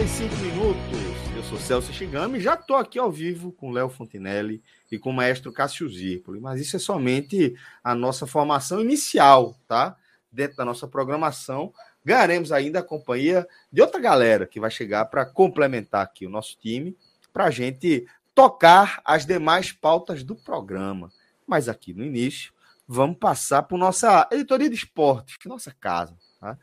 45 minutos. Eu sou Celso Shigami, já estou aqui ao vivo com Léo Fontinelli e com o maestro Cássio Zirpoli, mas isso é somente a nossa formação inicial, tá? Dentro da nossa programação, ganharemos ainda a companhia de outra galera que vai chegar para complementar aqui o nosso time, para a gente tocar as demais pautas do programa. Mas aqui no início, vamos passar para nossa editoria de esportes, nossa casa, tá?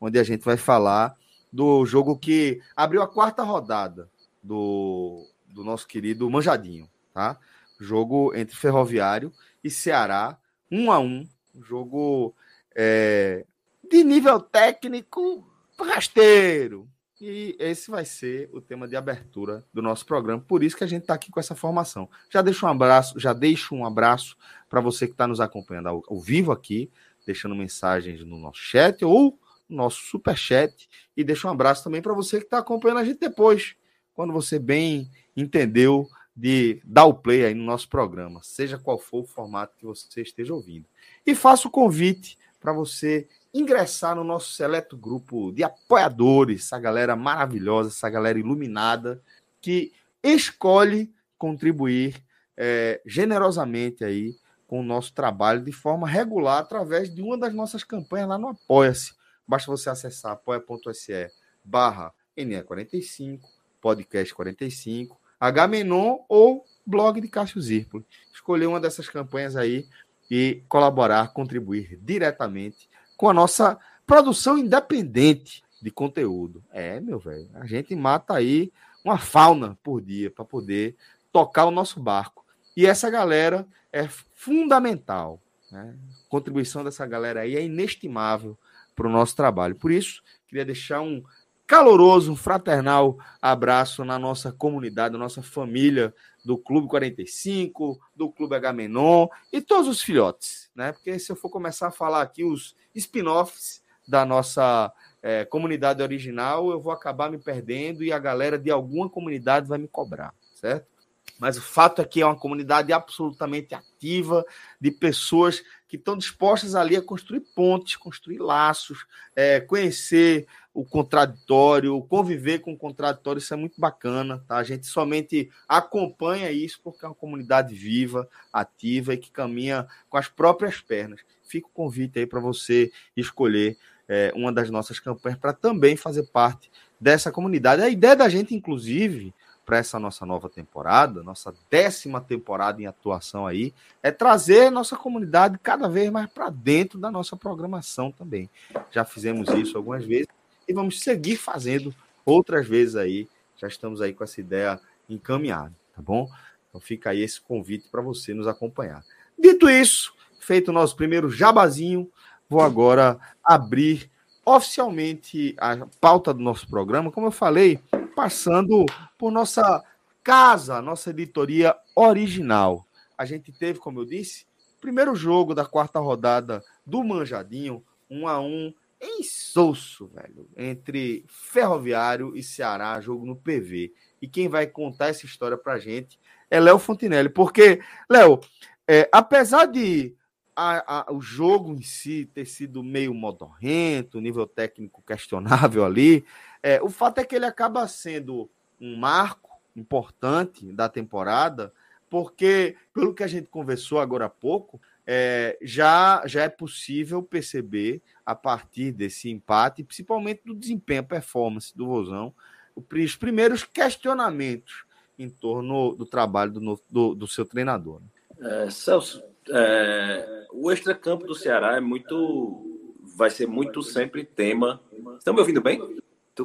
onde a gente vai falar do jogo que abriu a quarta rodada do, do nosso querido Manjadinho, tá? Jogo entre Ferroviário e Ceará, um a um, jogo é, de nível técnico rasteiro. E esse vai ser o tema de abertura do nosso programa. Por isso que a gente está aqui com essa formação. Já deixo um abraço, já deixo um abraço para você que está nos acompanhando ao, ao vivo aqui, deixando mensagens no nosso chat ou nosso super chat. E deixo um abraço também para você que está acompanhando a gente depois, quando você bem entendeu de dar o play aí no nosso programa, seja qual for o formato que você esteja ouvindo. E faço o convite para você ingressar no nosso seleto grupo de apoiadores, essa galera maravilhosa, essa galera iluminada, que escolhe contribuir é, generosamente aí com o nosso trabalho de forma regular através de uma das nossas campanhas lá no Apoia-se. Basta você acessar apoia.se barra NE45, podcast 45, H-Menon ou blog de Cássio Zirpoli. Escolher uma dessas campanhas aí e colaborar, contribuir diretamente com a nossa produção independente de conteúdo. É, meu velho, a gente mata aí uma fauna por dia para poder tocar o nosso barco. E essa galera é fundamental. Né? A contribuição dessa galera aí é inestimável para o nosso trabalho. Por isso, queria deixar um caloroso, um fraternal abraço na nossa comunidade, na nossa família do Clube 45, do Clube H-Menon e todos os filhotes, né? Porque se eu for começar a falar aqui os spin-offs da nossa é, comunidade original, eu vou acabar me perdendo e a galera de alguma comunidade vai me cobrar, certo? Mas o fato é que é uma comunidade absolutamente ativa, de pessoas que estão dispostas ali a construir pontes, construir laços, é, conhecer o contraditório, conviver com o contraditório, isso é muito bacana, tá? A gente somente acompanha isso porque é uma comunidade viva, ativa e que caminha com as próprias pernas. Fica o convite aí para você escolher é, uma das nossas campanhas para também fazer parte dessa comunidade. A ideia da gente, inclusive, para essa nossa nova temporada, nossa décima temporada em atuação aí, é trazer nossa comunidade cada vez mais para dentro da nossa programação também. Já fizemos isso algumas vezes e vamos seguir fazendo outras vezes aí. Já estamos aí com essa ideia encaminhada, tá bom? Então fica aí esse convite para você nos acompanhar. Dito isso, feito o nosso primeiro jabazinho, vou agora abrir oficialmente a pauta do nosso programa, como eu falei, passando por nossa casa, nossa editoria original. A gente teve, como eu disse, primeiro jogo da quarta rodada do Manjadinho, um a um em Souço, velho, entre Ferroviário e Ceará, jogo no PV. E quem vai contar essa história pra gente é Léo Fontinelli, porque, Léo, é, apesar de a, a, o jogo em si ter sido meio modorrento, nível técnico questionável ali, é, o fato é que ele acaba sendo um marco importante da temporada, porque, pelo que a gente conversou agora há pouco, é, já, já é possível perceber, a partir desse empate, principalmente do desempenho, performance do Rosão, os primeiros questionamentos em torno do trabalho do, do, do seu treinador. É, Celso, É, o extracampo do Ceará é muito. Vai ser muito sempre tema. Estão me ouvindo bem?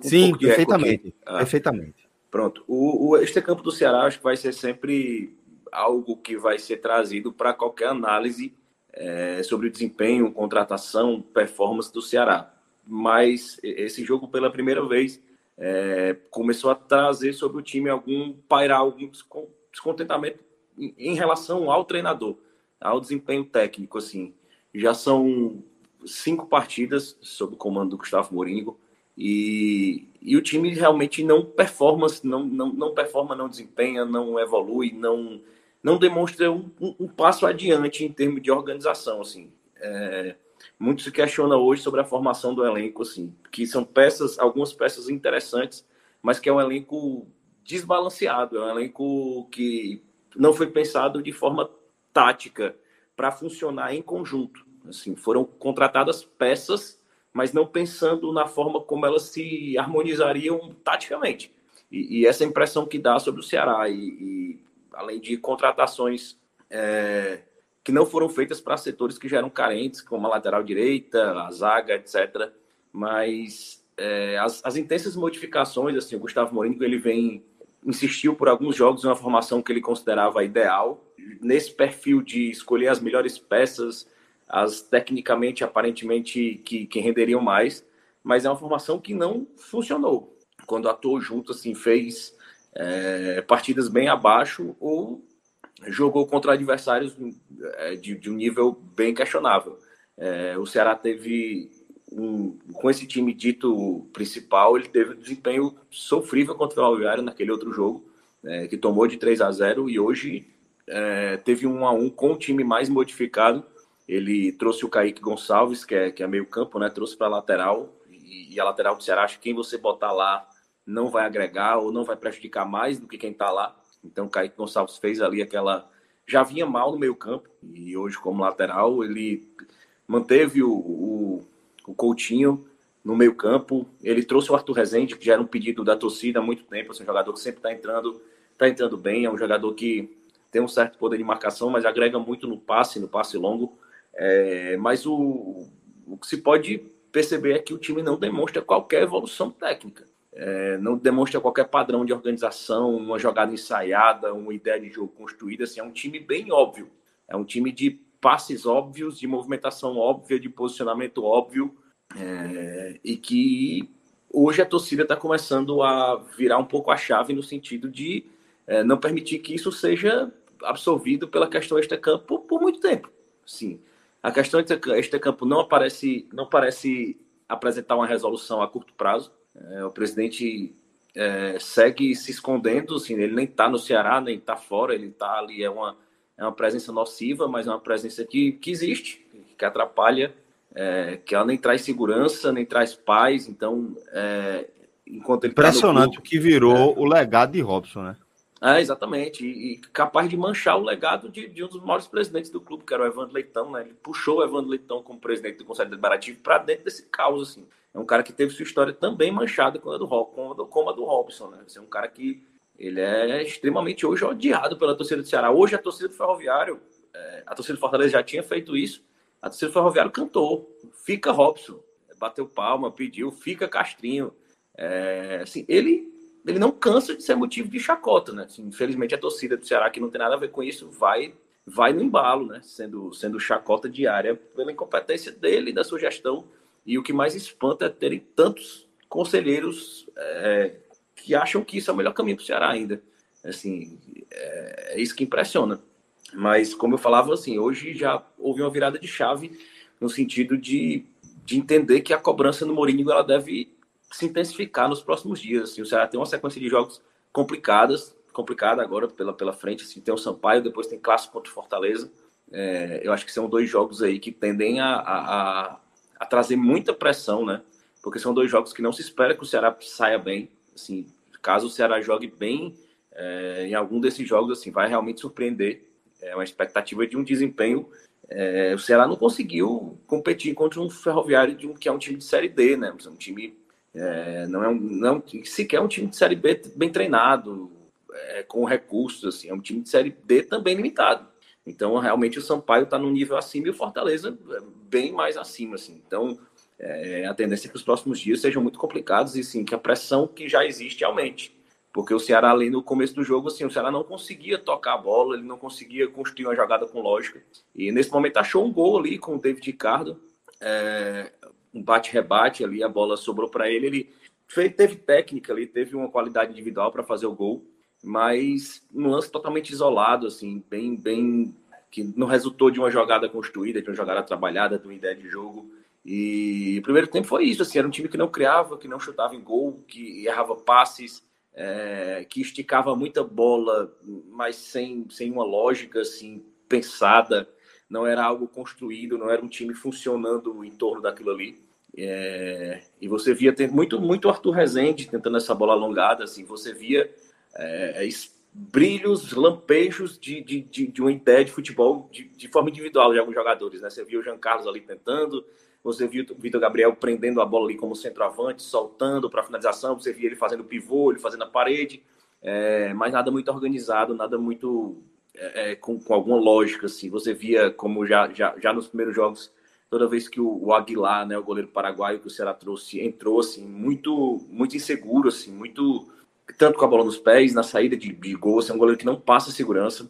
Sim, um perfeitamente. Ah, perfeitamente. Pronto. O, o extracampo do Ceará acho que vai ser sempre algo que vai ser trazido para qualquer análise é, sobre o desempenho, contratação, performance do Ceará. Mas esse jogo, pela primeira vez, é, começou a trazer sobre o time algum pairar algum descontentamento em, em relação ao treinador, ao desempenho técnico. Assim, já são cinco partidas sob o comando do Gustavo Moringo e, e o time realmente não performa, não, não, não performa, não desempenha, não evolui, não não demonstra um, um, um passo adiante em termos de organização, assim. É, muito se questiona hoje sobre a formação do elenco, assim, que são peças, algumas peças interessantes, mas que é um elenco desbalanceado, é um elenco que não foi pensado de forma tática para funcionar em conjunto. Assim, foram contratadas peças, mas não pensando na forma como elas se harmonizariam taticamente. E, e essa impressão que dá sobre o Ceará. E, e além de contratações é, que não foram feitas para setores que já eram carentes, como a lateral direita, a zaga, etc. Mas é, as, as, intensas modificações, assim, o Gustavo Mourinho, ele vem insistiu por alguns jogos em uma formação que ele considerava ideal, nesse perfil de escolher as melhores peças, as tecnicamente, aparentemente, que, que renderiam mais, mas é uma formação que não funcionou. Quando atuou junto, assim, fez é, partidas bem abaixo ou jogou contra adversários é, de, de um nível bem questionável. É, o Ceará teve um, com esse time dito principal, ele teve um desempenho sofrível contra o Alviário naquele outro jogo, é, que tomou de 3 a 0 e hoje é, teve um a um com o time mais modificado. Ele trouxe o Kaique Gonçalves, que é, que é meio campo, né? Trouxe para lateral e, e, a lateral do Ceará, acho que quem você botar lá não vai agregar ou não vai prejudicar mais do que quem está lá. Então, o Kaique Gonçalves fez ali aquela. Já vinha mal no meio-campo e hoje, como lateral, ele manteve o, o, o Coutinho no meio-campo. Ele trouxe o Arthur Rezende, que já era um pedido da torcida há muito tempo. Assim, um jogador que sempre está entrando, tá entrando bem. É um jogador que tem um certo poder de marcação, mas agrega muito no passe, no passe longo. É, mas o, o que se pode perceber é que o time não demonstra qualquer evolução técnica é, não demonstra qualquer padrão de organização, uma jogada ensaiada, uma ideia de jogo construída. Assim, é um time bem óbvio. É um time de passes óbvios, de movimentação óbvia, de posicionamento óbvio, é, e que hoje a torcida está começando a virar um pouco a chave no sentido de é, não permitir que isso seja absorvido pela questão extra-campo por, por, muito tempo. Sim, a questão extra-campo não aparece, não parece apresentar uma resolução a curto prazo. É, o presidente é, segue se escondendo, assim, ele nem está no Ceará, nem está fora, ele está ali, é uma, é uma presença nociva, mas é uma presença que, que existe, que atrapalha, é, que ela nem traz segurança, nem traz paz, então, é, enquanto ele tá Impressionante tá o que virou é. o legado de Robson, né? É, exatamente, e, e, capaz de manchar o legado de, de, um dos maiores presidentes do clube, que era o Evandro Leitão, né? Ele puxou o Evandro Leitão como presidente do Conselho Deliberativo para dentro desse caos, assim. É um cara que teve sua história também manchada com a do, como a do Robson, né? é um cara que ele é extremamente hoje odiado pela torcida do Ceará. Hoje a torcida do Ferroviário, é, a torcida do Fortaleza já tinha feito isso, a torcida do Ferroviário cantou, fica Robson, bateu palma, pediu, fica Castrinho. É, assim, ele, ele não cansa de ser motivo de chacota, né? Assim, infelizmente a torcida do Ceará, que não tem nada a ver com isso, vai vai no embalo, né? Sendo, sendo chacota diária pela incompetência dele da sua gestão e o que mais espanta é terem tantos conselheiros é, que acham que isso é o melhor caminho para o Ceará ainda. Assim, é, é, isso que impressiona. Mas, como eu falava, assim, hoje já houve uma virada de chave no sentido de, de entender que a cobrança no Mourinho ela deve se intensificar nos próximos dias. Assim, o Ceará tem uma sequência de jogos complicadas, complicada agora pela, pela frente. Assim, tem o Sampaio, depois tem clássico contra o Fortaleza. É, eu acho que são dois jogos aí que tendem a, a, a trazer muita pressão, né? Porque são dois jogos que não se espera que o Ceará saia bem. Assim, caso o Ceará jogue bem é, em algum desses jogos, assim, vai realmente surpreender. É uma expectativa de um desempenho. É, o Ceará não conseguiu competir contra um ferroviário de um, que é um time de série D, né? Um time é, não é um, não sequer um time de série B bem treinado, é, com recursos, assim, é um time de série D também limitado. Então, realmente, o Sampaio está num nível acima e o Fortaleza é, bem mais acima, assim. Então, é, a tendência é que os próximos dias sejam muito complicados e, sim, que a pressão que já existe aumente. Porque o Ceará, ali no começo do jogo, assim, o Ceará não conseguia tocar a bola, ele não conseguia construir uma jogada com lógica. E, nesse momento, achou um gol ali com o David Ricardo, é, um bate-rebate ali, a bola sobrou para ele, ele fez, teve técnica ali, teve uma qualidade individual para fazer o gol mas um lance totalmente isolado, assim, bem, bem que não resultou de uma jogada construída, de uma jogada trabalhada, de uma ideia de jogo. E o primeiro tempo foi isso, assim, era um time que não criava, que não chutava em gol, que errava passes, é, que esticava muita bola, mas sem, sem uma lógica assim pensada. Não era algo construído, não era um time funcionando em torno daquilo ali. É, e você via ter muito, muito Arthur Rezende tentando essa bola alongada, assim, você via é, é brilhos, lampejos de, de, de, de, uma ideia de futebol de, de, forma individual de alguns jogadores. Né? Você viu o Jean Carlos ali tentando, você viu o Vitor Gabriel prendendo a bola ali como centroavante, soltando para finalização, você via ele fazendo pivô, ele fazendo a parede, é, mas nada muito organizado, nada muito é, é, com, com, alguma lógica. Assim. Você via, como já, já, já nos primeiros jogos, toda vez que o, o Aguilar, né, o goleiro paraguaio que o Ceará trouxe, entrou assim, muito, muito inseguro, assim, muito tanto com a bola nos pés, na saída de, de gol, é um goleiro que não passa segurança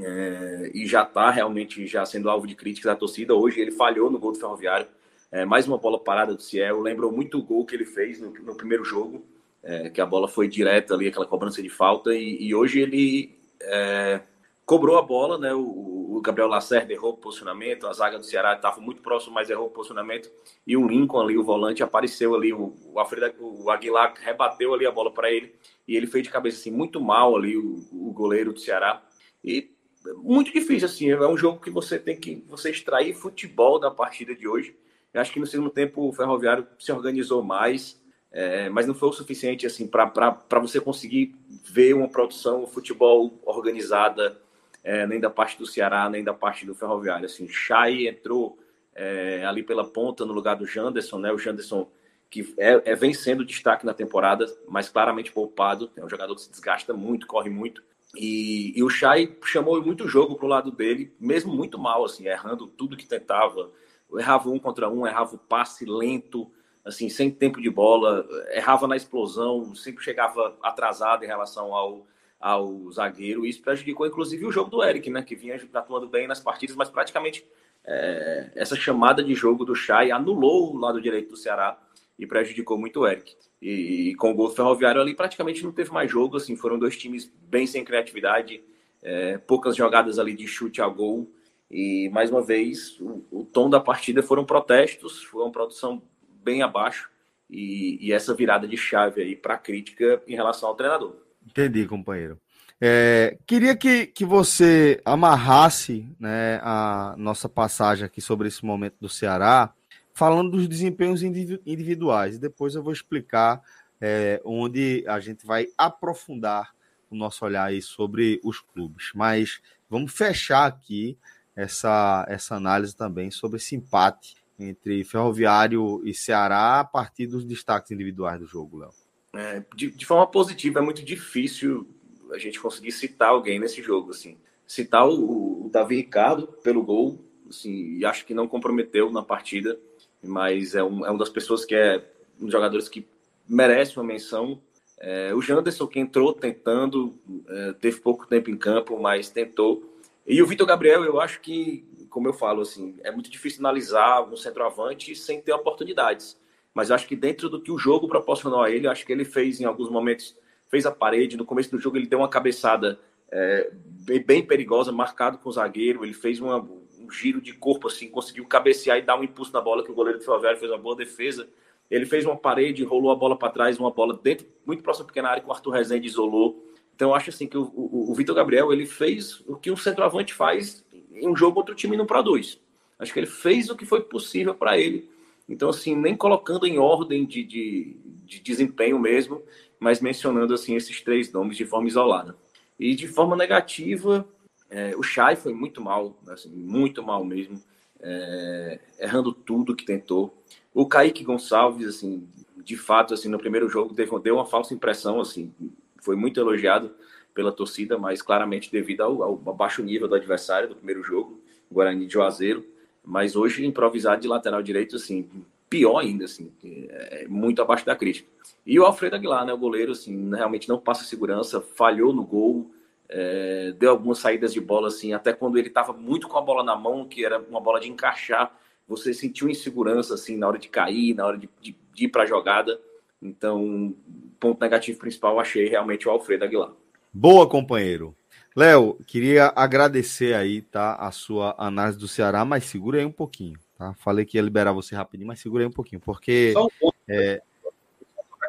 é, e já está realmente já sendo alvo de críticas da torcida. Hoje ele falhou no gol do Ferroviário, é, mais uma bola parada do Ciel. Lembrou muito o gol que ele fez no, no primeiro jogo, é, que a bola foi direta ali, aquela cobrança de falta, e, e hoje ele é, cobrou a bola, né? O, o, Gabriel Lacerda errou o posicionamento, a zaga do Ceará estava muito próximo, mas errou o posicionamento. E o Lincoln ali, o volante, apareceu ali, o, o, Alfredo, o Aguilar rebateu ali a bola para ele e ele fez de cabeça assim muito mal ali o, o goleiro do Ceará. E muito difícil assim, é um jogo que você tem que você extrair futebol da partida de hoje. Eu acho que no segundo tempo o Ferroviário se organizou mais, é, mas não foi o suficiente assim para você conseguir ver uma produção, futebol organizada, é, nem da parte do Ceará, nem da parte do Ferroviário. Assim, Chay entrou é, ali pela ponta no lugar do Janderson, né? O Janderson que é, é, vem sendo destaque na temporada, mas claramente poupado. É um jogador que se desgasta muito, corre muito. E, e o Chay chamou muito jogo pro lado dele, mesmo muito mal, assim, errando tudo que tentava. Errava um contra um, errava o passe lento, assim, sem tempo de bola, errava na explosão, sempre chegava atrasado em relação ao, ao zagueiro. Isso prejudicou, inclusive, o jogo do Eric, né? Que vinha atuando bem nas partidas, mas praticamente é, essa chamada de jogo do Chay anulou o lado direito do Ceará e prejudicou muito o Eric. E, e, com o gol Ferroviário ali praticamente não teve mais jogo, assim, foram dois times bem sem criatividade, é, poucas jogadas ali de chute a gol. E mais uma vez, o, o tom da partida foram protestos, foi uma produção bem abaixo. E, e essa virada de chave aí para crítica em relação ao treinador. Entendi, companheiro. É, queria que, que você amarrasse né, a nossa passagem aqui sobre esse momento do Ceará, falando dos desempenhos individuais. E depois eu vou explicar é, onde a gente vai aprofundar o nosso olhar aí sobre os clubes. Mas vamos fechar aqui essa, essa análise também sobre esse empate entre Ferroviário e Ceará a partir dos destaques individuais do jogo, Léo. É, de, de, forma positiva, é muito difícil a gente conseguir citar alguém nesse jogo. Assim. Citar o, o Davi Ricardo pelo gol, assim, acho que não comprometeu na partida, mas é, um, é uma das pessoas que é um dos jogadores que merece uma menção. É, o Janderson, que entrou tentando, é, teve pouco tempo em campo, mas tentou. E o Vitor Gabriel, eu acho que, como eu falo, assim, é muito difícil analisar um centroavante sem ter oportunidades mas acho que dentro do que o jogo proporcionou a ele, acho que ele fez em alguns momentos, fez a parede, no começo do jogo ele deu uma cabeçada é, bem, bem, perigosa, marcado com o zagueiro, ele fez uma, um giro de corpo assim, conseguiu cabecear e dar um impulso na bola que o goleiro do Ferroviário fez uma boa defesa. Ele fez uma parede, rolou a bola para trás, uma bola dentro, muito próxima à pequena área, que o Arthur Rezende isolou. Então eu acho assim que o, o, o Vitor Gabriel ele fez o que um centroavante faz em um jogo outro time não produz. Acho que ele fez o que foi possível para ele então, assim, nem colocando em ordem de, de, de desempenho mesmo, mas mencionando, assim, esses três nomes de forma isolada. E de forma negativa, é, o Chay foi muito mal, assim, muito mal mesmo, é, errando tudo que tentou. O Kaique Gonçalves, assim, de fato, assim, no primeiro jogo deu, uma falsa impressão, assim, foi muito elogiado, pela torcida, mas claramente devido ao, ao baixo nível do adversário do primeiro jogo, Guarani de Juazeiro. Mas hoje, improvisado de lateral direito, assim, pior ainda, assim, é muito abaixo da crítica. E o Alfredo Aguilar, né, o goleiro, assim, realmente não passa segurança, falhou no gol, é, deu algumas saídas de bola, assim, até quando ele estava muito com a bola na mão, que era uma bola de encaixar, você sentiu insegurança, assim, na hora de cair, na hora de, de, de ir para a jogada. Então, ponto negativo principal, achei realmente o Alfredo Aguilar. Boa, companheiro. Léo, queria agradecer aí, tá, a sua análise do Ceará, mas segura aí um pouquinho, tá? Falei que ia liberar você rapidinho, mas segura aí um pouquinho, porque... Só um ponto. É...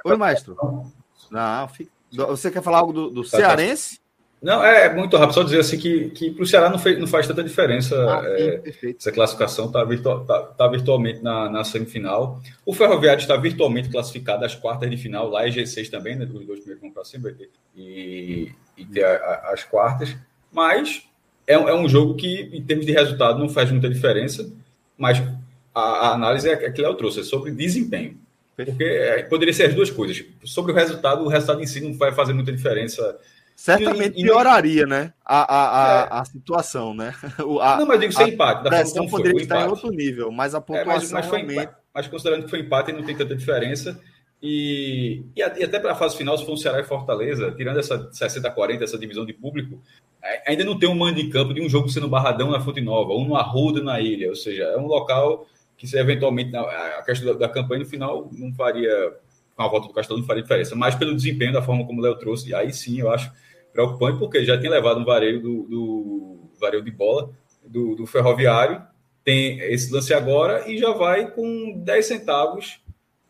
Oi, maestro. Não, fica... Você quer falar algo do, do tá, tá. cearense? Não, é muito rápido, só dizer assim que, que para o Ceará não, fez, não faz tanta diferença ah, é, essa classificação, está virtual, tá, tá, virtualmente na, na, semifinal. O Ferroviário está virtualmente classificado às quartas de final, lá é G6 também, né? Os dois primeiros vão para cima e, e ter a, a, as quartas. Mas é, é, um jogo que, em termos de resultado, não faz muita diferença, mas a, a análise é que Léo trouxe, é sobre desempenho. Porque é, poderia ser as duas coisas. Sobre o resultado, o resultado em si não vai fazer muita diferença certamente pioraria, né? A, a, a, é. a situação, né? A, não, mas digo sem empate. A pressão poderia estar em outro nível, mas a pontuação é, mas, mas, foi realmente... mas considerando que foi empate, não tem tanta diferença. E, e, até para a fase final, se for um Ceará e Fortaleza, tirando essa 60-40, essa divisão de público, ainda não tem um mando de campo de um jogo sendo barradão na Fonte Nova, um no Arruda na ilha. Ou seja, é um local que se eventualmente a questão da, da campanha no final não faria, com a volta do Castelo, não faria diferença. Mas pelo desempenho, da forma como o Léo trouxe, aí sim eu acho preocupante, porque já tinha levado um vareio do, do vareio de bola do, do, Ferroviário, tem esse lance agora e já vai com 10 centavos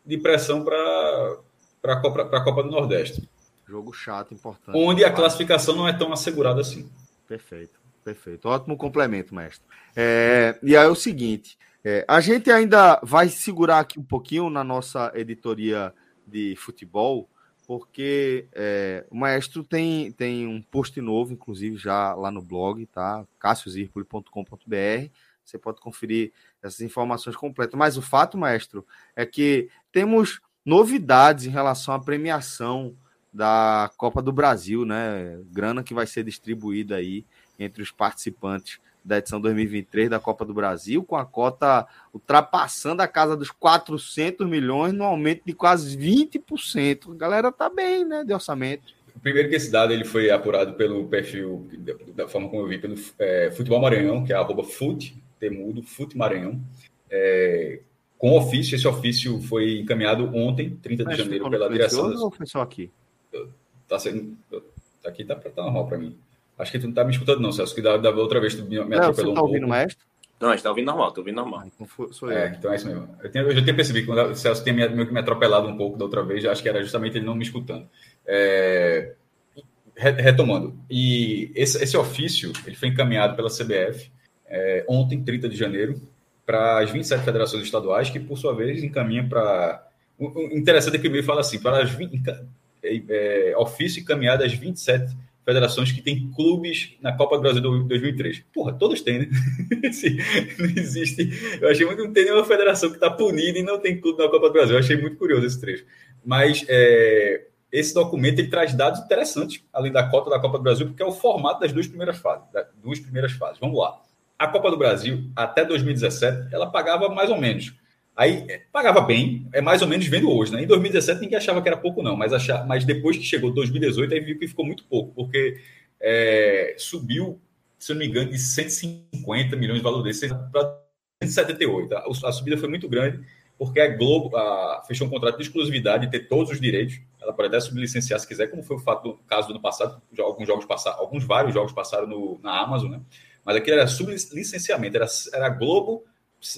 de pressão para a Copa, Copa do Nordeste. Jogo chato, importante. Onde a classificação não é tão assegurada assim. Perfeito, perfeito. Ótimo complemento, mestre. É, e aí é o seguinte: é, a gente ainda vai segurar aqui um pouquinho na nossa editoria de futebol, porque é, o Maestro tem, tem um post novo, inclusive, já lá no blog, tá? cassiozirpoli.com.br. Você pode conferir essas informações completas. Mas o fato, Maestro, é que temos novidades em relação à premiação da Copa do Brasil, né? Grana que vai ser distribuída aí entre os participantes da edição 2023 da Copa do Brasil, com a cota ultrapassando a casa dos 400 milhões, no aumento de quase 20%. A galera tá bem, né, de orçamento. Primeiro que esse dado ele foi apurado pelo perfil, da forma como eu vi, pelo é, Futebol Maranhão, que é arroba fut, temudo, fut Maranhão. É, com ofício, esse ofício foi encaminhado ontem, 30 de Mas janeiro, pela direção. Ou foi só aqui? Tá sendo. Tá aqui tá, tá normal para mim. Acho que tu não tá me escutando, não, Celso, que da, da outra vez tu me, me atropelou você tá um ouvindo o maestro? Não, a gente tá ouvindo normal, tô ouvindo normal. Ah, então sou eu. É, então é isso mesmo. Eu, tenho, eu já tinha percebido, quando o Celso tinha me, me atropelado um pouco da outra vez, acho que era justamente ele não me escutando. É, retomando, e esse, esse, ofício ele foi encaminhado pela CBF é, ontem, 30 de janeiro, para as 27 federações estaduais, que por sua vez encaminha para. O interessante é que o meio fala assim: para as 20, é, é, ofício encaminhado às 27 federações que têm clubes na Copa do Brasil de 2003. Porra, todos têm, né? não existe. Eu achei muito que não tem nenhuma federação que está punida e não tem clube na Copa do Brasil. Eu achei muito curioso esse trecho. Mas é, esse documento ele traz dados interessantes, além da cota da Copa do Brasil, porque é o formato das duas primeiras fases. Das duas primeiras fases. Vamos lá. A Copa do Brasil, até 2017, ela pagava mais ou menos Aí pagava bem, é mais ou menos vendo hoje, né? Em 2017 ninguém achava que era pouco, não, mas, achava, mas depois que chegou 2018, aí viu que ficou muito pouco, porque é, subiu, se eu não me engano, de 150 milhões de valor desse para 178. A, a, subida foi muito grande, porque a Globo a, fechou um contrato de exclusividade de ter todos os direitos. Ela pode até sublicenciar se quiser, como foi o fato do caso do ano passado, alguns jogos passaram, alguns vários jogos passaram no, na Amazon, né? Mas aqui era sublicenciamento, era, era a Globo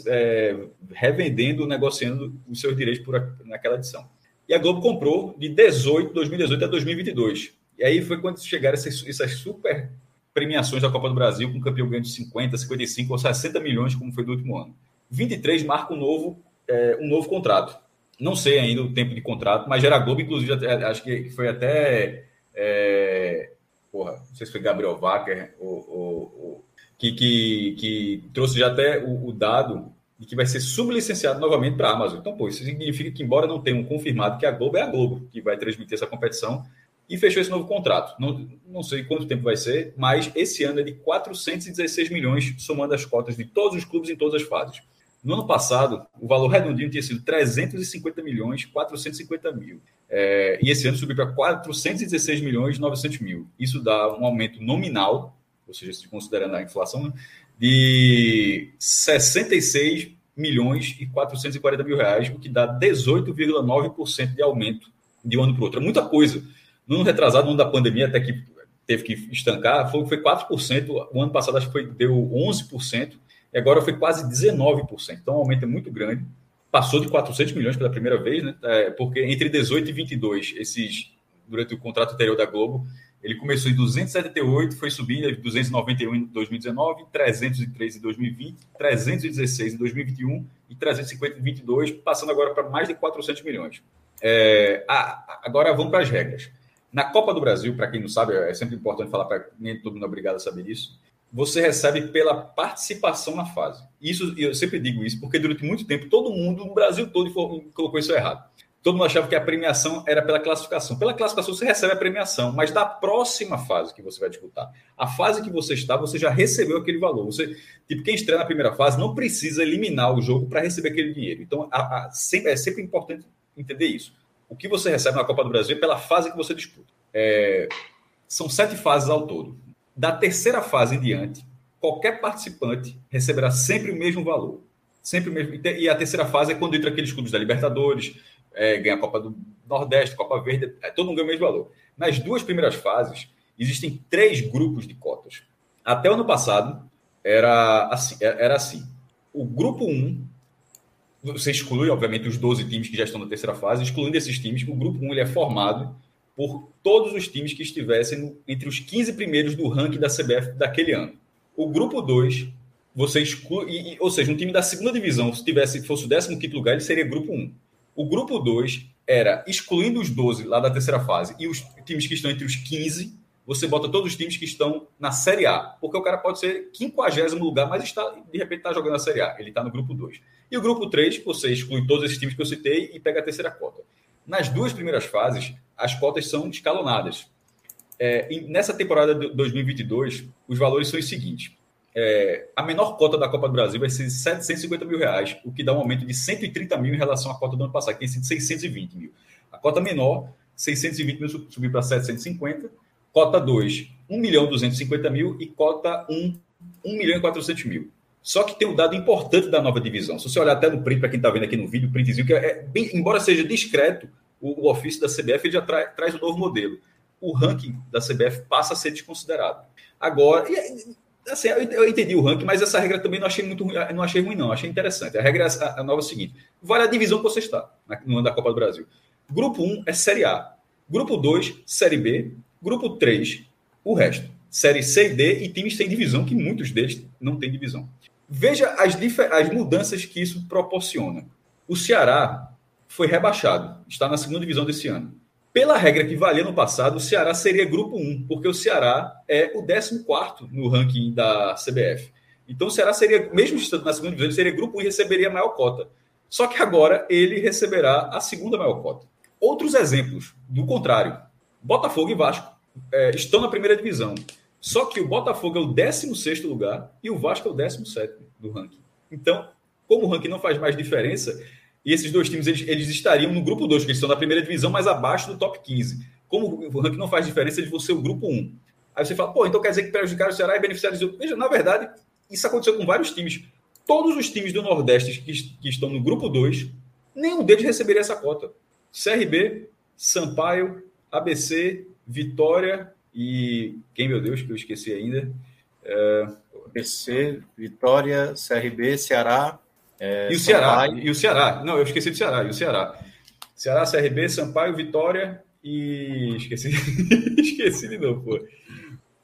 é, revendendo, negociando os seus direitos por, naquela edição. E a Globo comprou de 18, 2018 a 2022. E aí foi quando chegaram essas, essas super premiações da Copa do Brasil, com campeão ganhando 50, 55 ou 60 milhões, como foi do último ano. 23 marca um novo, é, um novo contrato. Não sei ainda o tempo de contrato, mas era a Globo, inclusive, acho que foi até. É, porra, não sei se foi Gabriel Wacker ou, ou, que, que, que trouxe já até o, o, dado de que vai ser sublicenciado novamente para a Amazon. Então, pô, isso significa que, embora não tenham confirmado que a Globo é a Globo que vai transmitir essa competição, e fechou esse novo contrato. Não, não sei quanto tempo vai ser, mas esse ano é de 416 milhões, somando as cotas de todos os clubes em todas as fases. No ano passado, o valor redondinho tinha sido 350 milhões 450 mil. É, e esse ano subiu para 416 milhões 900 mil. Isso dá um aumento nominal, ou seja, se considerando a inflação, né, de 66 milhões e 440 mil reais, o que dá 18,9% de aumento de um ano para o outro. É muita coisa. No ano retrasado, no ano da pandemia, até que teve que estancar, foi, foi 4%. O ano passado, acho que foi, deu 11%. E agora foi quase 19%. Então, o aumento é muito grande. Passou de 400 milhões pela primeira vez, né? É, porque entre 18 e 22, esses, durante o contrato anterior da Globo, ele começou em 278, foi subindo, 291 em 2019, 303 em 2020, 316 em 2021 e 350 em 2022, passando agora para mais de 400 milhões. É, agora vamos para as regras. Na Copa do Brasil, para quem não sabe, é sempre importante falar para nem todo mundo é obrigado a saber isso. Você recebe pela participação na fase. Isso eu sempre digo isso porque durante muito tempo todo mundo no Brasil todo colocou isso errado. Todo mundo achava que a premiação era pela classificação. Pela classificação você recebe a premiação, mas da próxima fase que você vai disputar, a fase que você está, você já recebeu aquele valor. Você, tipo, quem estreia na primeira fase não precisa eliminar o jogo para receber aquele dinheiro. Então, a, a, sempre, é sempre importante entender isso. O que você recebe na Copa do Brasil é pela fase que você disputa. É, são sete fases ao todo. Da terceira fase em diante, qualquer participante receberá sempre o mesmo valor. Sempre o mesmo. E a terceira fase é quando entra aqueles clubes da Libertadores, é, ganha a Copa do Nordeste, Copa Verde, é, todo mundo ganha o mesmo valor. Nas duas primeiras fases, existem três grupos de cotas. Até o ano passado, era assim. É, era assim. O grupo 1 você exclui, obviamente, os 12 times que já estão na terceira fase, excluindo esses times, o grupo 1 ele é formado por todos os times que estivessem no, entre os 15 primeiros do ranking da CBF daquele ano. O grupo 2, você exclui, e, ou seja, um time da segunda divisão, se tivesse fosse o 15 lugar, ele seria grupo 1. O grupo 2 era excluindo os 12 lá da terceira fase e os times que estão entre os 15, você bota todos os times que estão na Série A, porque o cara pode ser 50 lugar, mas está, de repente está jogando na Série A, ele está no grupo 2. E o grupo 3, você exclui todos esses times que eu citei e pega a terceira cota. Nas duas primeiras fases, as cotas são escalonadas. É, nessa temporada de 2022, os valores são os seguintes. É, a menor cota da Copa do Brasil vai ser 750 mil reais, o que dá um aumento de 130 mil em relação à cota do ano passado, que tem sido 620 mil. A cota menor, 620 mil subiu para 750. Cota 2, 1 milhão 250 mil. E cota 1, 1 milhão e 400 mil. Só que tem um dado importante da nova divisão. Se você olhar até no print, para quem está vendo aqui no vídeo, o printzinho, que é, bem, embora seja discreto, o, o ofício da CBF já tra, traz um novo modelo. O ranking da CBF passa a ser desconsiderado. Agora, assim, eu, entendi o ranking, mas essa regra também não achei muito ruim, não achei ruim, não, achei interessante. A regra é a, nova é seguinte: vale a divisão que você está no ano da Copa do Brasil. Grupo 1 é Série A. Grupo 2, Série B. Grupo 3, o resto. Série C e D e times sem divisão, que muitos deles não têm divisão. Veja as, as mudanças que isso proporciona. O Ceará foi rebaixado, está na segunda divisão desse ano. Pela regra que valia no passado, o Ceará seria grupo 1, porque o Ceará é o 14 no ranking da CBF. Então o Ceará seria, mesmo estando na segunda divisão, seria grupo 1 e receberia a maior cota. Só que agora ele receberá a segunda maior cota. Outros exemplos do contrário. Botafogo e Vasco é, estão na primeira divisão. Só que o Botafogo é o 16 lugar e o Vasco é o 17 do ranking. Então, como o ranking não faz mais diferença, e esses dois times eles, eles estariam no grupo 2, que eles estão na primeira divisão, mas abaixo do top 15. Como o ranking não faz diferença, eles vão ser o grupo 1. Aí você fala, pô, então quer dizer que prejudicar o Ceará e beneficiar os. Veja, na verdade, isso aconteceu com vários times. Todos os times do Nordeste que, que estão no grupo 2, nenhum deles receberia essa cota. CRB, Sampaio, ABC, Vitória e quem, meu Deus, que eu esqueci ainda. É... BC, Vitória, CRB, Ceará. É, e o Ceará, e o Ceará. Não, eu esqueci do Ceará, e o Ceará. Ceará, CRB, Sampaio, Vitória e. Esqueci. esqueci de novo, pô.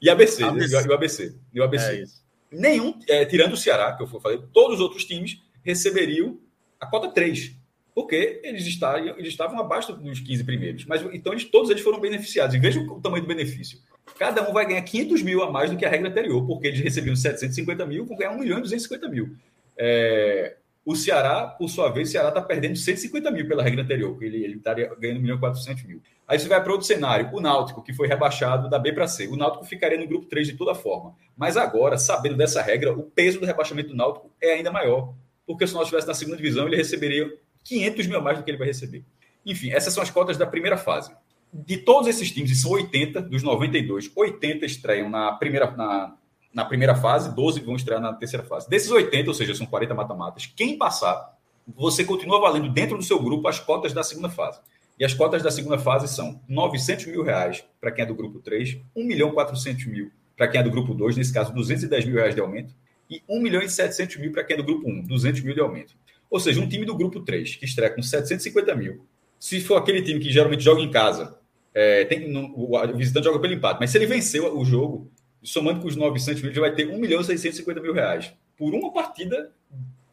E ABC, ABC. E o ABC. E o ABC. É Nenhum, é, tirando o Ceará, que eu falei, todos os outros times receberiam a cota 3 porque eles, estariam, eles estavam abaixo dos 15 primeiros. Mas então eles, todos eles foram beneficiados. E veja o tamanho do benefício. Cada um vai ganhar 500 mil a mais do que a regra anterior, porque eles recebiam 750 mil, vão ganhar 1 milhão e 250 mil. É, O Ceará, por sua vez, o Ceará está perdendo 150 mil pela regra anterior, ele estaria ganhando 1 milhão e 400 mil. Aí você vai para outro cenário, o Náutico, que foi rebaixado da B para C. O Náutico ficaria no grupo 3 de toda forma. Mas agora, sabendo dessa regra, o peso do rebaixamento do Náutico é ainda maior. Porque se o Náutico estivesse na segunda divisão, ele receberia 500 mil a mais do que ele vai receber. Enfim, essas são as cotas da primeira fase. De todos esses times, e são 80 dos 92, 80 estreiam na primeira, na, na primeira fase, 12 vão estrear na terceira fase. Desses 80, ou seja, são 40 mata-matas, quem passar, você continua valendo dentro do seu grupo as cotas da segunda fase. E as cotas da segunda fase são 900 mil reais para quem é do grupo 3, 1 milhão 400 mil para quem é do grupo 2, nesse caso 210 mil reais de aumento, e 1 milhão e 700 mil para quem é do grupo 1, 200 mil de aumento. Ou seja, um time do grupo 3 que estreia com 750 mil, se for aquele time que geralmente joga em casa, é, tem, no, o, o visitante joga pelo empate, mas se ele venceu o jogo, somando com os 900 mil, já vai ter 1 milhão e 650 mil reais por uma partida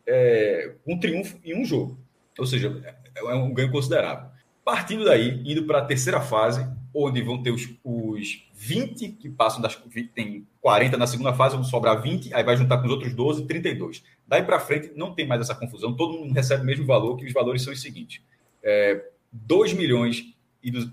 é, um triunfo em um jogo. Ou seja, é um ganho considerável. Partindo daí, indo para a terceira fase, onde vão ter os, os 20 que passam das. Tem 40 na segunda fase, vão sobrar 20, aí vai juntar com os outros 12, 32. Daí para frente não tem mais essa confusão, todo mundo recebe o mesmo valor, que os valores são os seguintes: é, 2 milhões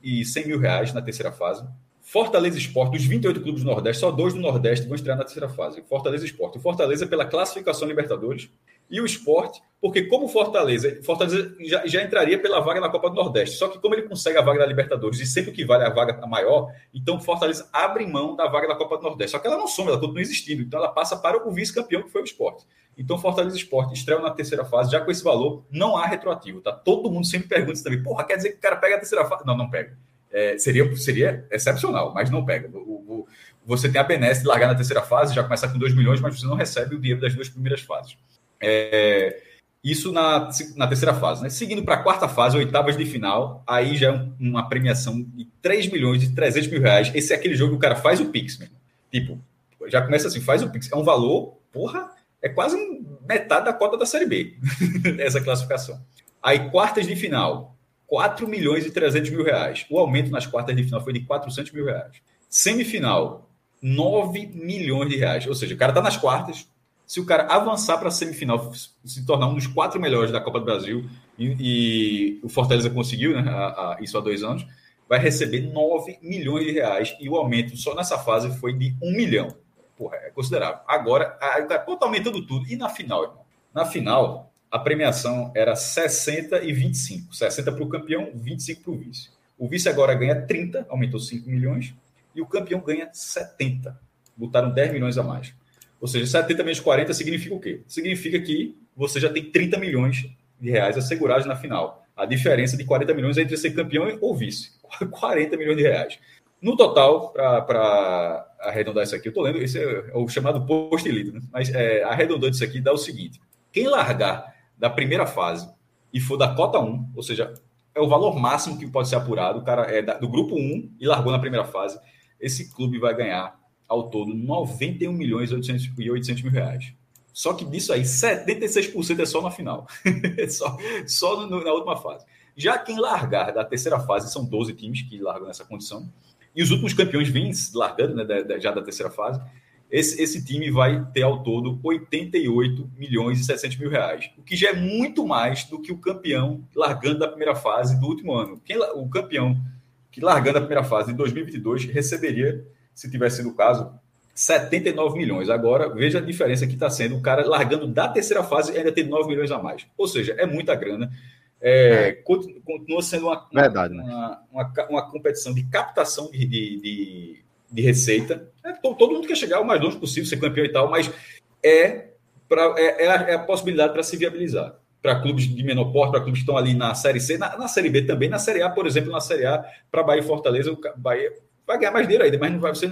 e 100 mil reais na terceira fase, Fortaleza Esporte, dos 28 clubes do Nordeste, só dois do Nordeste vão estrear na terceira fase. Fortaleza Esporte. O Fortaleza pela classificação Libertadores e o Esporte, porque como Fortaleza, Fortaleza já, já, entraria pela vaga na Copa do Nordeste. Só que como ele consegue a vaga da Libertadores e sempre que vale a vaga maior, então Fortaleza abre mão da vaga da Copa do Nordeste. Só que ela não some, ela continua existindo. Então ela passa para o vice-campeão que foi o Esporte. Então Fortaleza Esporte estreia na terceira fase, já com esse valor, não há retroativo, tá? Todo mundo sempre pergunta isso também. Porra, quer dizer que o cara pega a terceira fase? Não, não pega é, seria, seria excepcional, mas não pega. O, o, você tem a benesse de largar na terceira fase, já começa com 2 milhões, mas você não recebe o dinheiro das duas primeiras fases. É, isso na, na terceira fase. Né? Seguindo para a quarta fase, oitavas de final, aí já é uma premiação de 3 milhões e 300 mil reais. Esse é aquele jogo que o cara faz o Pix, mesmo. Tipo, já começa assim, faz o Pix. É um valor, porra, é quase metade da cota da Série B, essa classificação. Aí, quartas de final, 4 milhões e 300 mil reais. O aumento nas quartas de final foi de 400 mil reais. Semifinal, 9 milhões de reais. Ou seja, o cara está nas quartas. Se o cara avançar para a semifinal, se tornar um dos quatro melhores da Copa do Brasil, e, e o Fortaleza conseguiu né, a, a, isso há dois anos, vai receber 9 milhões de reais. E o aumento só nessa fase foi de 1 milhão. Porra, é considerável. Agora, a, o cara está aumentando tudo. E na final, irmão? Na final, a premiação era 60 e 25. 60 para o campeão, 25 para o vice. O vice agora ganha 30, aumentou 5 milhões, e o campeão ganha 70. Botaram 10 milhões a mais. Ou seja, 70 menos 40 significa o quê? Significa que você já tem 30 milhões de reais assegurados na final. A diferença de 40 milhões é entre ser campeão ou vice. 40 milhões de reais. No total, para arredondar isso aqui, eu estou lendo, esse é o chamado post-elite, né? mas é, arredondando isso aqui, dá o seguinte: quem largar da primeira fase e for da cota 1, ou seja, é o valor máximo que pode ser apurado, o cara é do grupo 1 e largou na primeira fase, esse clube vai ganhar ao todo 91 milhões e 800, e 800 mil reais. Só que disso aí, 76% é só na final. só só no, na última fase. Já quem largar da terceira fase, são 12 times que largam nessa condição, e os últimos campeões vêm largando né, já da terceira fase, esse, esse time vai ter ao todo 88 milhões e 700 mil reais, o que já é muito mais do que o campeão largando da primeira fase do último ano. Quem, o campeão que largando a primeira fase de 2022 receberia, se tivesse sido o caso, 79 milhões. Agora, veja a diferença que está sendo o cara largando da terceira fase ainda tem 9 milhões a mais. Ou seja, é muita grana. É, é. Continua sendo uma, Verdade, uma, né? uma, uma, uma competição de captação de, de, de de receita. É, todo mundo quer chegar o mais longe possível, ser campeão e tal, mas é, pra, é, é, a, é a possibilidade para se viabilizar. Para clubes de menor porte, para clubes que estão ali na Série C, na, na, Série B também, na Série A, por exemplo, na Série A, para Bahia e Fortaleza, o Bahia vai ganhar mais dinheiro ainda, mas não vai ser.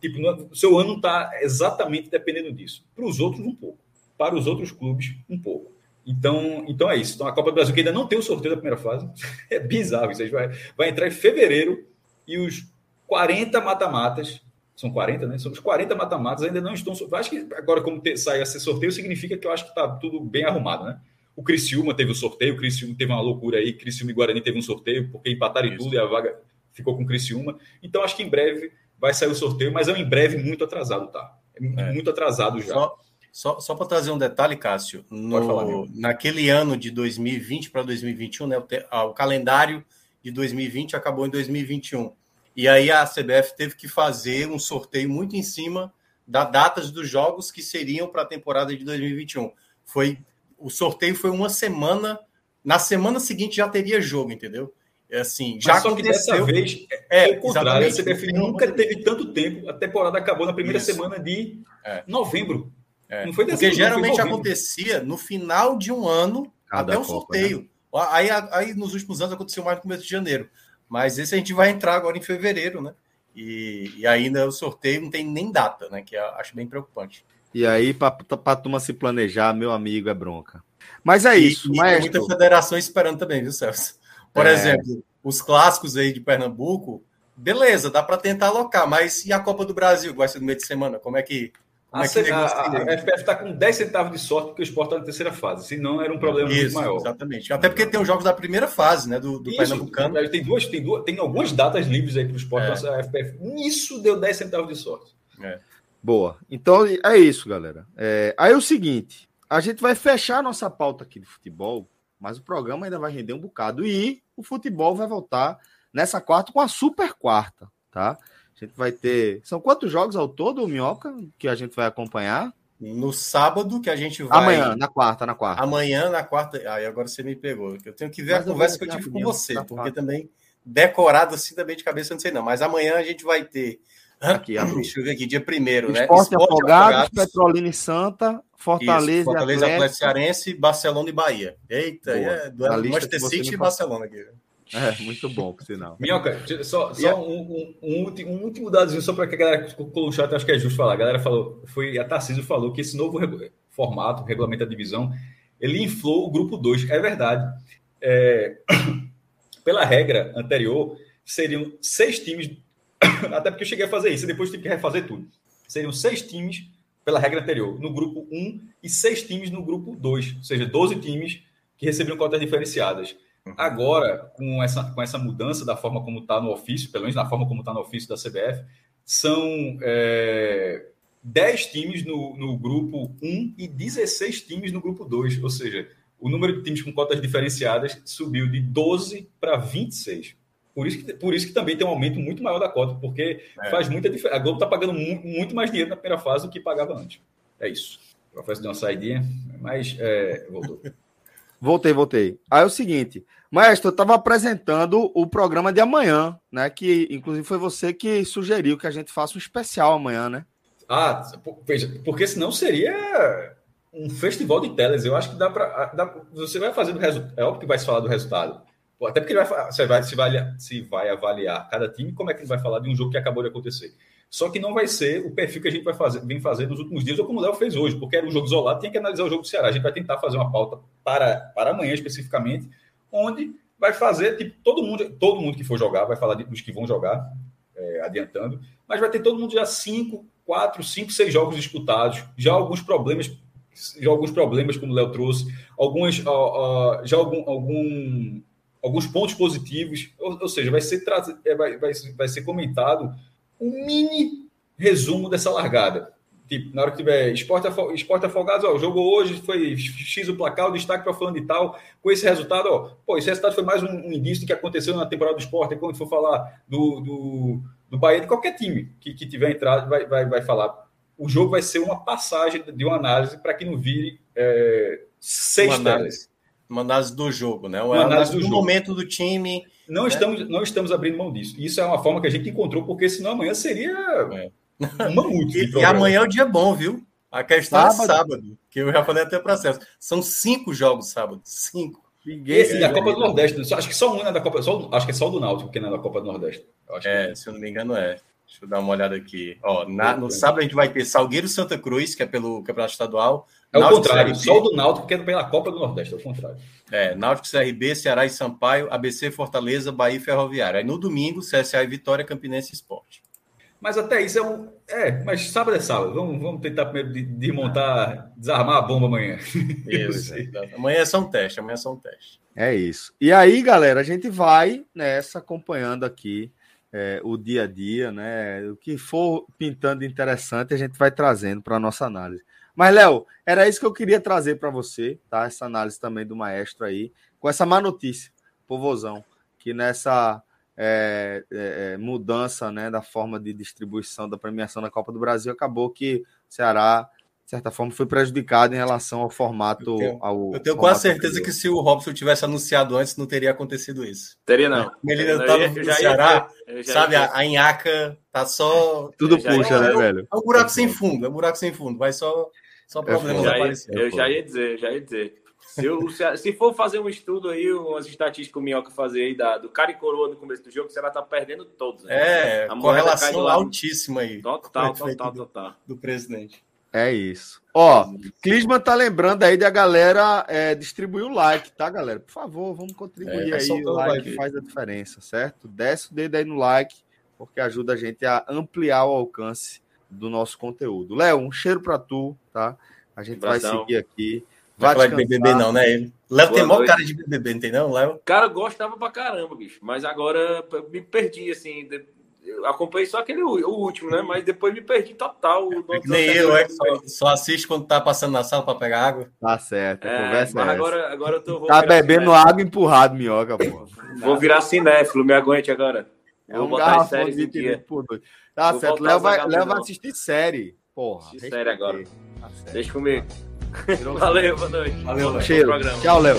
Tipo, o seu ano não está exatamente dependendo disso. Para os outros, um pouco. Para os outros clubes, um pouco. Então, então é isso. Então, a Copa do Brasil, que ainda não tem o sorteio da primeira fase, é bizarro isso. Vai, vai entrar em fevereiro e os 40 mata-matas, são 40, né? São os 40 mata-matas ainda não estão. Acho que agora, como ter, sai esse sorteio, significa que eu acho que está tudo bem arrumado, né? O Criciúma teve o sorteio, o Criciúma teve uma loucura aí, Criciúma e Guarani teve um sorteio, porque empataram Isso. tudo e a vaga ficou com o Criciúma. Então, acho que em breve vai sair o sorteio, mas é um em breve muito atrasado, tá? É, é. muito atrasado já. Só, Só, só para trazer um detalhe, Cássio, no, falar, naquele ano de 2020 para 2021, né, o, te, o calendário de 2020 acabou em 2021. E aí a CBF teve que fazer um sorteio muito em cima das datas dos jogos que seriam para a temporada de 2021. Foi o sorteio foi uma semana, na semana seguinte já teria jogo, entendeu? É assim, já Mas só aconteceu. que dessa vez é, é o contrário. A CBF nunca teve tanto tempo. A temporada acabou na primeira Isso. semana de é. novembro. É. Não foi dezembro, Porque geralmente acontecia no final de um ano Cada até um Copa, sorteio. Né? Aí, aí nos últimos anos aconteceu mais no começo de janeiro. Mas esse a gente vai entrar agora em fevereiro, né? E, e ainda o sorteio não tem nem data, né? Que eu acho bem preocupante. E aí, para turma se planejar, meu amigo, é bronca. Mas é isso. E, mas... muita federação esperando também, viu, Celso? Por é. exemplo, os clássicos aí de Pernambuco, beleza, dá para tentar alocar, mas e a Copa do Brasil, que vai ser no meio de semana? Como é que. A, é FPF está com 10 centavos de sorte porque o esporte está na terceira fase, senão era um problema Isso, muito maior. Exatamente. Até porque tem os jogos da primeira fase, né? Do, do Isso, Pernambucano. Tem duas, tem duas, tem algumas datas livres aí para o esporte, é. a FPF. Nisso deu 10 centavos de sorte. É. Boa. Então é isso, galera. É, aí é o seguinte: a gente vai fechar a nossa pauta aqui de futebol, mas o programa ainda vai render um bocado. E o futebol vai voltar nessa quarta com a super quarta, tá? A gente vai ter. São quantos jogos ao todo, Minhoca, que a gente vai acompanhar? No sábado, que a gente vai. Amanhã, na quarta, na quarta. Amanhã, na quarta. Aí agora você me pegou. Eu tenho que ver mas a conversa que eu tive com você, porque quarta. também decorado assim também de cabeça, eu não sei não. Mas amanhã a gente vai ter Aqui, deixa eu ver aqui, dia primeiro, né? Esporte, Esporte Afogados, Afogados, Petrolina e Santa, Fortaleza, Isso, Fortaleza Atlético, Cearense, Barcelona e Bahia. Eita, é do Manchester City e Barcelona aqui. É, muito bom, por sinal. Minhoca, só, só um, um, um, último, um último dadozinho, só para que a galera colocou o chat, acho que é justo falar. A galera falou, foi a Tarcísio falou que esse novo formato, regulamento da divisão, ele inflou o grupo 2. É verdade. É, pela regra anterior, seriam seis times Até porque eu cheguei a fazer isso, depois tive que refazer tudo. Seriam seis times pela regra anterior, no grupo 1 e seis times no grupo 2, ou seja, 12 times que recebiam cotas diferenciadas. Uhum. Agora, com essa, com essa mudança da forma como está no ofício, pelo menos na forma como está no ofício da CBF, são é, 10 times no, no grupo 1 e 16 times no grupo 2, ou seja, o número de times com cotas diferenciadas subiu de 12 para 26. Por isso, que, por isso que também tem um aumento muito maior da cota, porque é. faz muita diferença. A Globo está pagando mu muito mais dinheiro na primeira fase do que pagava antes. É isso. O professor deu uma saidinha, mas é, voltou. voltei, voltei. Aí é o seguinte, Maestro, eu estava apresentando o programa de amanhã, né? Que inclusive foi você que sugeriu que a gente faça um especial amanhã, né? Ah, veja, porque senão seria um festival de telas. Eu acho que dá para. Você vai fazer do resultado. É óbvio que vai falar do resultado. Até porque vai, você vai se, vai, se vai avaliar cada time, como é que ele vai falar de um jogo que acabou de acontecer. Só que não vai ser o perfil que a gente vai fazer, vem fazer nos últimos dias, ou como o Léo fez hoje, porque era um jogo isolado, tinha que analisar o jogo do Ceará. A gente vai tentar fazer uma pauta para, para amanhã especificamente, onde vai fazer, tipo, todo mundo, todo mundo que for jogar, vai falar dos que vão jogar, é, adiantando, mas vai ter todo mundo já cinco, quatro, cinco, seis jogos disputados, já alguns problemas, já alguns problemas, como o Léo trouxe, alguns, uh, uh, já algum, algum alguns pontos positivos, ou, ou seja, vai ser, é, vai, vai, vai ser comentado um mini resumo dessa largada. Tipo, na hora que tiver esporte, esporte afogados, ó, jogou hoje, foi X o placar, o destaque para falando e tal, com esse resultado, ó, pô, esse resultado foi mais um, um indício do que aconteceu na temporada do esporte, quando for falar do, do, do Bahia, de qualquer time que, que tiver entrado, vai, vai, vai falar. O jogo vai ser uma passagem de uma análise para que não vire é, seis telas uma análise do jogo, né? Uma, uma análise, do, do momento do time. Não, né? estamos, não estamos abrindo mão disso. Isso é uma forma que a gente encontrou, porque senão amanhã seria é. um mamute. e, e amanhã é o dia bom, viu? A questão sábado. é sábado, que eu já falei até o processo. São cinco jogos sábado. Cinco. Ninguém Esse da Copa do Nordeste. Acho que só um é da Copa. Só, acho que é só o do Náutico que não é da Copa do Nordeste. é, que... se eu não me engano, é. Deixa eu dar uma olhada aqui. Ó, na, no sábado a gente vai ter Salgueiro Santa Cruz, que é pelo Campeonato Estadual. É o contrário, CRB. só o do Náutico, que é pela Copa do Nordeste, é o contrário. É, Náutico, CRB, Ceará e Sampaio, ABC, Fortaleza, Bahia e Ferroviária. Aí no domingo, CSA e Vitória, Campinense Esporte. Mas até isso é um. É, mas sábado é sábado. Vamos, vamos tentar primeiro desmontar, desarmar a bomba amanhã. Isso. amanhã é só um teste, amanhã é só um teste. É isso. E aí, galera, a gente vai nessa acompanhando aqui é, o dia a dia, né? O que for pintando interessante, a gente vai trazendo para a nossa análise. Mas, Léo, era isso que eu queria trazer para você, tá? Essa análise também do maestro aí, com essa má notícia, povozão, que nessa é, é, é, mudança né, da forma de distribuição da premiação da Copa do Brasil, acabou que o Ceará, de certa forma, foi prejudicado em relação ao formato. Eu tenho, ao, eu tenho quase certeza anterior. que se o Robson tivesse anunciado antes, não teria acontecido isso. Teria não. Ele ainda tá no Ceará, sabe, a, a Inhaca tá só. Tudo puxa, né, velho? É um buraco sem fundo, é um buraco sem fundo, vai só, só problemas é aparecendo. Eu já ia dizer, já ia dizer. Se, eu, se, for fazer um estudo aí, umas estatísticas que o Minhoca fazer aí da, do cara e coroa no começo do jogo, você vai estar tá perdendo todos. Né? É, a correlação altíssima aí. Total, total, total. Do, do presidente. É isso. Ó, Clisman tá lembrando aí da galera é, distribuir o like, tá, galera? Por favor, vamos contribuir é, aí. O like aí. faz a diferença, certo? Desce o dedo aí no like, porque ajuda a gente a ampliar o alcance do nosso conteúdo. Léo, um cheiro para tu, tá? A gente vai seguir aqui. Vai falar de BBB não, né? Ele. Léo tem maior cara de BBB, não tem não, Léo? Cara, gostava pra caramba, bicho. Mas agora me perdi, assim. Eu acompanhei só aquele o último, né? Mas depois me perdi total. É nem eu, é só, só assiste quando tá passando na sala pra pegar água. Tá certo, é, mas é agora, agora eu tô. Tá bebendo água empurrado, minhoca, pô. Vou virar cinéfilo, me aguente agora. É um garrafão de dia. Tá Vou certo, Léo vai, Léo vai assistir série. Porra. Assistir série agora. Tá Deixa comigo. Valeu, boa noite. Valeu, Cheiro. Tchau, Léo.